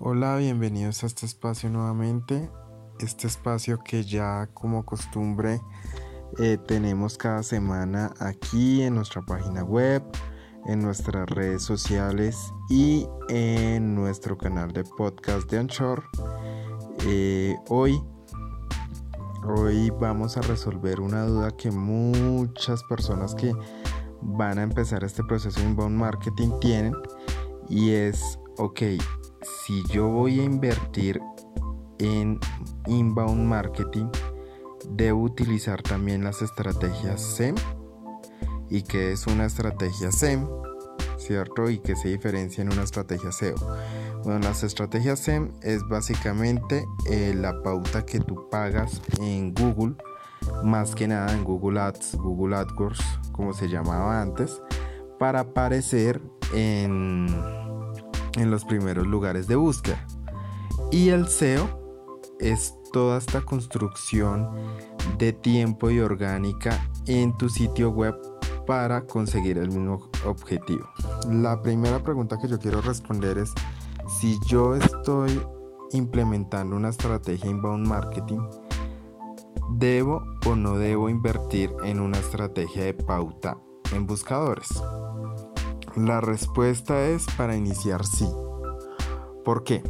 Hola, bienvenidos a este espacio nuevamente. Este espacio que ya como costumbre eh, tenemos cada semana aquí en nuestra página web, en nuestras redes sociales y en nuestro canal de podcast de Anchor. Eh, hoy, hoy vamos a resolver una duda que muchas personas que van a empezar este proceso de inbound marketing tienen y es, ok, si yo voy a invertir en inbound marketing, debo utilizar también las estrategias SEM. ¿Y qué es una estrategia SEM? ¿Cierto? ¿Y qué se diferencia en una estrategia SEO? Bueno, las estrategias SEM es básicamente eh, la pauta que tú pagas en Google, más que nada en Google Ads, Google AdWords, como se llamaba antes, para aparecer en, en los primeros lugares de búsqueda. Y el SEO es toda esta construcción de tiempo y orgánica en tu sitio web para conseguir el mismo objetivo. La primera pregunta que yo quiero responder es si yo estoy implementando una estrategia inbound marketing, ¿debo o no debo invertir en una estrategia de pauta en buscadores? La respuesta es para iniciar sí. ¿Por qué?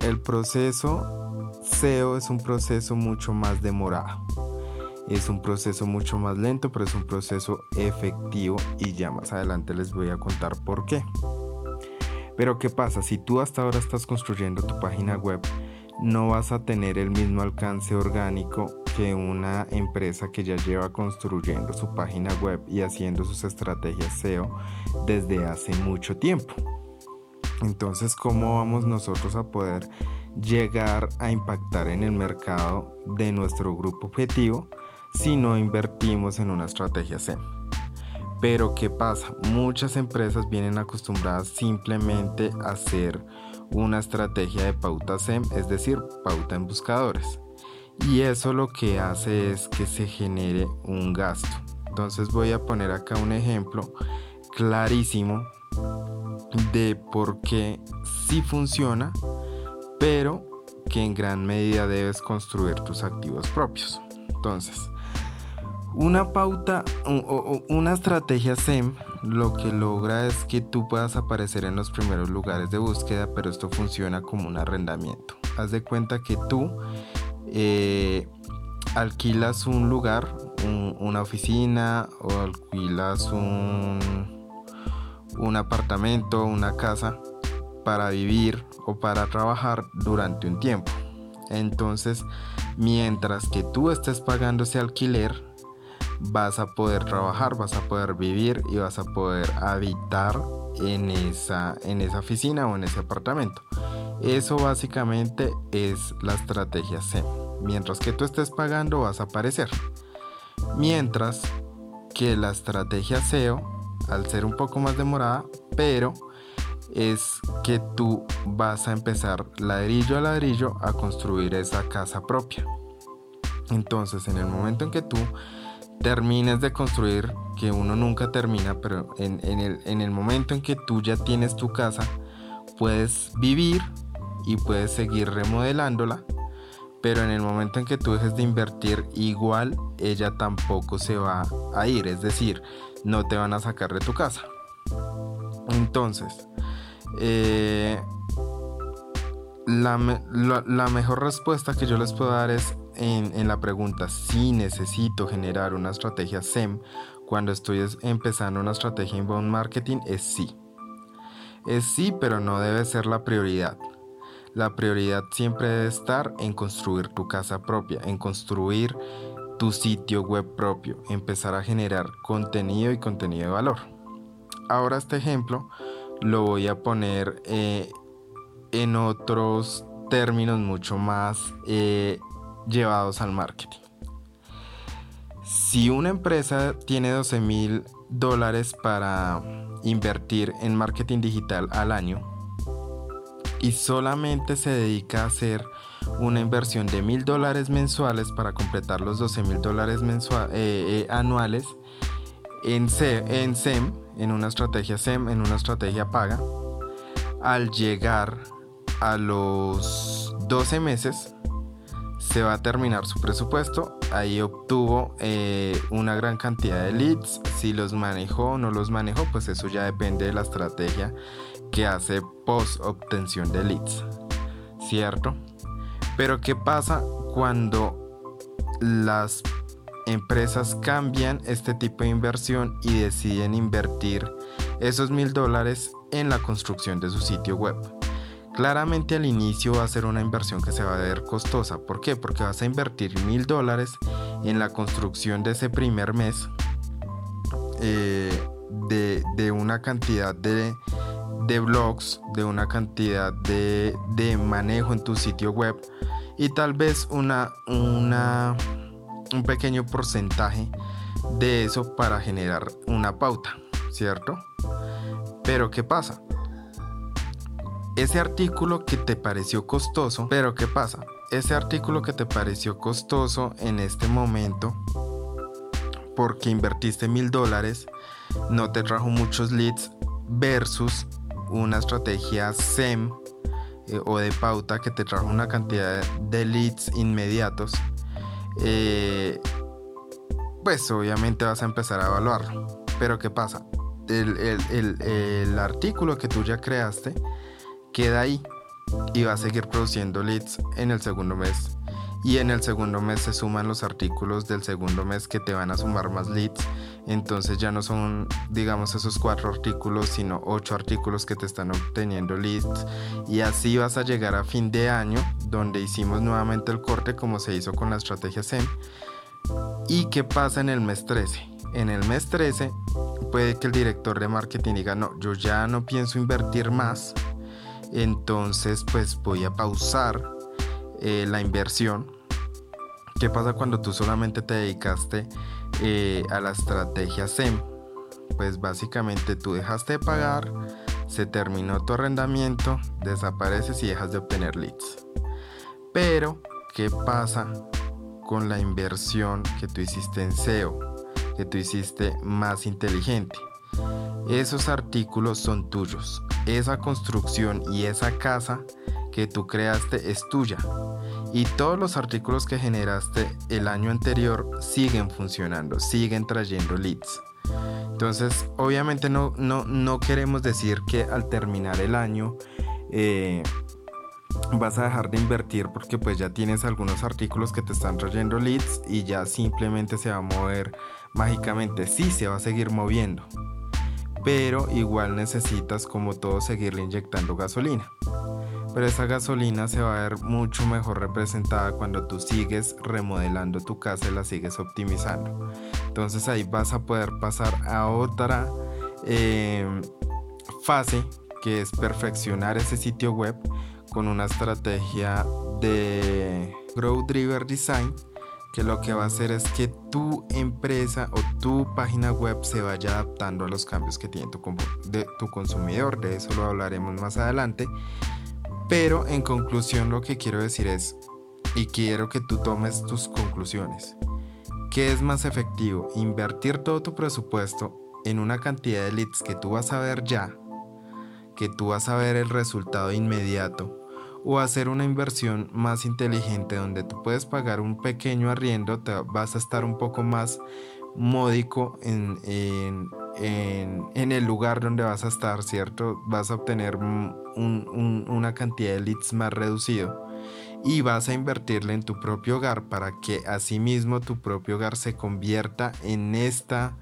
El proceso SEO es un proceso mucho más demorado. Es un proceso mucho más lento, pero es un proceso efectivo y ya más adelante les voy a contar por qué. Pero ¿qué pasa? Si tú hasta ahora estás construyendo tu página web, no vas a tener el mismo alcance orgánico que una empresa que ya lleva construyendo su página web y haciendo sus estrategias SEO desde hace mucho tiempo. Entonces, ¿cómo vamos nosotros a poder llegar a impactar en el mercado de nuestro grupo objetivo si no invertimos en una estrategia SEM. Pero ¿qué pasa? Muchas empresas vienen acostumbradas simplemente a hacer una estrategia de pauta SEM, es decir, pauta en buscadores. Y eso lo que hace es que se genere un gasto. Entonces voy a poner acá un ejemplo clarísimo de por qué sí funciona pero que en gran medida debes construir tus activos propios. Entonces, una pauta o una estrategia SEM lo que logra es que tú puedas aparecer en los primeros lugares de búsqueda, pero esto funciona como un arrendamiento. Haz de cuenta que tú eh, alquilas un lugar, una oficina o alquilas un, un apartamento, una casa para vivir o para trabajar durante un tiempo. Entonces, mientras que tú estés pagando ese alquiler, vas a poder trabajar, vas a poder vivir y vas a poder habitar en esa, en esa oficina o en ese apartamento. Eso básicamente es la estrategia SEM. Mientras que tú estés pagando vas a aparecer. Mientras que la estrategia SEO, al ser un poco más demorada, pero es que tú vas a empezar ladrillo a ladrillo a construir esa casa propia. Entonces, en el momento en que tú termines de construir, que uno nunca termina, pero en, el, en el momento en que tú ya tienes tu casa, puedes vivir y puedes seguir remodelándola, pero en el momento en que tú dejes de invertir, igual ella tampoco se va a ir, es decir, no te van a sacar de tu casa. Entonces, eh, la, mejor respuesta que yo les puedo dar es en, la pregunta si necesito generar una estrategia SEM cuando estoy empezando una estrategia inbound marketing es sí. Es sí, pero no debe ser la prioridad. La prioridad siempre debe estar en construir tu casa propia, en construir tu sitio web propio, empezar a generar contenido y contenido de valor. Ahora este ejemplo lo voy a poner eh, en otros términos mucho más eh, llevados al marketing. Si una empresa tiene 12 mil dólares para invertir en marketing digital al año y solamente se dedica a hacer una inversión de mil dólares mensuales para completar los 12 mil dólares eh, anuales en, en SEM, en una estrategia SEM, en una estrategia paga, al llegar a los 12 meses se va a terminar su presupuesto. Ahí obtuvo eh, una gran cantidad de leads. Si los manejó o no los manejó, pues eso ya depende de la estrategia que hace post obtención de leads. ¿Cierto? Pero ¿qué pasa cuando las empresas cambian este tipo de inversión y deciden invertir esos mil dólares en la construcción de su sitio web? Claramente al inicio va a ser una inversión que se va a ver costosa. ¿Por qué? Porque vas a invertir mil dólares en la construcción de ese primer mes eh, de, una cantidad de, blogs, de una cantidad de, manejo en tu sitio web y tal vez una, un pequeño porcentaje de eso para generar una pauta, ¿cierto? Pero ¿qué pasa? ese artículo que te pareció costoso, pero ¿qué pasa? Ese artículo que te pareció costoso en este momento, porque invertiste mil dólares, no te trajo muchos leads versus una estrategia SEM eh, o de pauta que te trajo una cantidad de leads inmediatos, eh, pues obviamente vas a empezar a evaluarlo. Pero ¿qué pasa? el artículo que tú ya creaste, queda ahí y va a seguir produciendo leads en el segundo mes. Y en el segundo mes se suman los artículos del segundo mes que te van a sumar más leads. Entonces ya no son, digamos, esos cuatro artículos, sino ocho artículos que te están obteniendo leads. Y así vas a llegar a fin de año, donde hicimos nuevamente el corte como se hizo con la estrategia SEM. ¿Y qué pasa en el mes 13? En el mes 13 puede que el director de marketing diga, no, yo ya no pienso invertir más entonces pues voy a pausar eh, la inversión. ¿Qué pasa cuando tú solamente te dedicaste eh, a la estrategia SEM? Pues básicamente tú dejaste de pagar, se terminó tu arrendamiento, desapareces y dejas de obtener leads. Pero, ¿qué pasa con la inversión que tú hiciste en SEO? Que tú hiciste más inteligente. Esos artículos son tuyos. Esa construcción y esa casa que tú creaste es tuya. Y todos los artículos que generaste el año anterior siguen funcionando, siguen trayendo leads. Entonces, obviamente no, no, no queremos decir que al terminar el año eh, vas a dejar de invertir porque pues ya tienes algunos artículos que te están trayendo leads y ya simplemente se va a mover mágicamente. Sí, se va a seguir moviendo pero igual necesitas como todo seguirle inyectando gasolina. Pero esa gasolina se va a ver mucho mejor representada cuando tú sigues remodelando tu casa y la sigues optimizando. Entonces ahí vas a poder pasar a otra em, fase que es perfeccionar ese sitio web con una estrategia de Growth Driver Design que lo que va a hacer es que tu empresa o tu página web se vaya adaptando a los cambios que tiene tu, tu consumidor. De eso lo hablaremos más adelante. Pero en conclusión lo que quiero decir es, y quiero que tú tomes tus conclusiones, ¿qué es más efectivo? Invertir todo tu presupuesto en una cantidad de leads que tú vas a ver ya, que tú vas a ver el resultado inmediato o hacer una inversión más inteligente donde tú puedes pagar un pequeño arriendo, te vas a estar un poco más módico en, el lugar donde vas a estar, ¿cierto? Vas a obtener una cantidad de leads más reducido y vas a invertirle en tu propio hogar para que asimismo tu propio hogar se convierta en esta,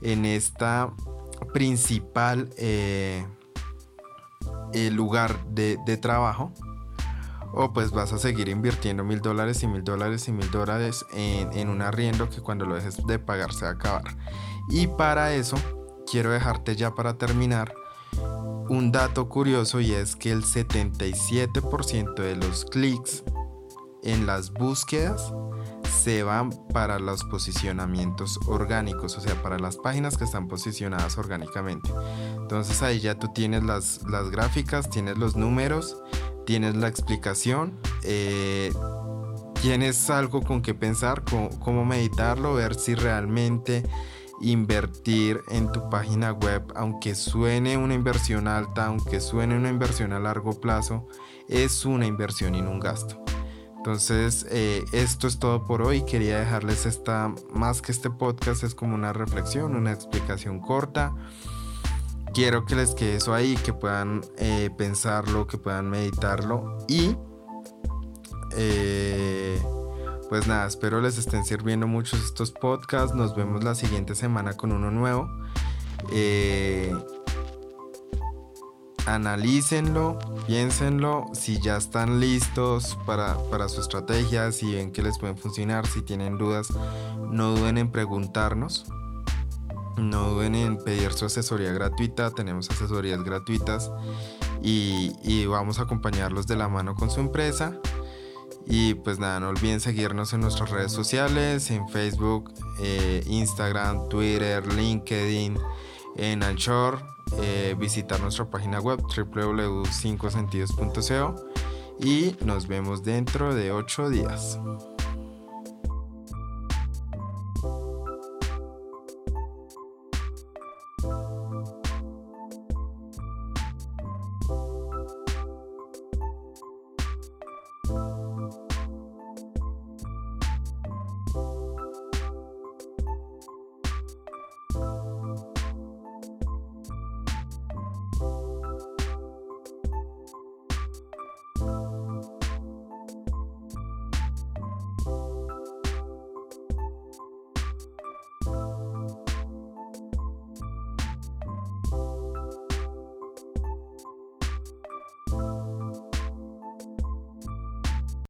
en esta principal eh, lugar de, de trabajo o pues vas a seguir invirtiendo mil dólares y mil dólares y mil dólares en, un arriendo que cuando lo dejes de pagar se va a acabar. Y para eso quiero dejarte ya para terminar un dato curioso y es que el 77% de los clics en las búsquedas se van para los posicionamientos orgánicos, o sea, para las páginas que están posicionadas orgánicamente. Entonces ahí ya tú tienes las, las gráficas, tienes los números tienes la explicación, eh, tienes algo con que pensar, cómo, meditarlo, ver si realmente invertir en tu página web, aunque suene una inversión alta, aunque suene una inversión a largo plazo, es una inversión y un gasto. Entonces, eh, esto es todo por hoy. Quería dejarles esta, más que este podcast, es como una reflexión, una explicación corta. Quiero que les quede eso ahí, que puedan eh, pensarlo, que puedan meditarlo. Y, eh, pues nada, espero les estén sirviendo muchos estos podcasts. Nos vemos la siguiente semana con uno nuevo. Eh, analícenlo, piénsenlo, si ya están listos para, su estrategia, si ven que les pueden funcionar, si tienen dudas, no duden en preguntarnos, no duden en pedir su asesoría gratuita, tenemos asesorías gratuitas y, vamos a acompañarlos de la mano con su empresa. Y pues nada, no olviden seguirnos en nuestras redes sociales, en Facebook, eh, Instagram, Twitter, LinkedIn, en Anchor eh, visitar nuestra página web www.5sentidos.co y nos vemos dentro de 8 días.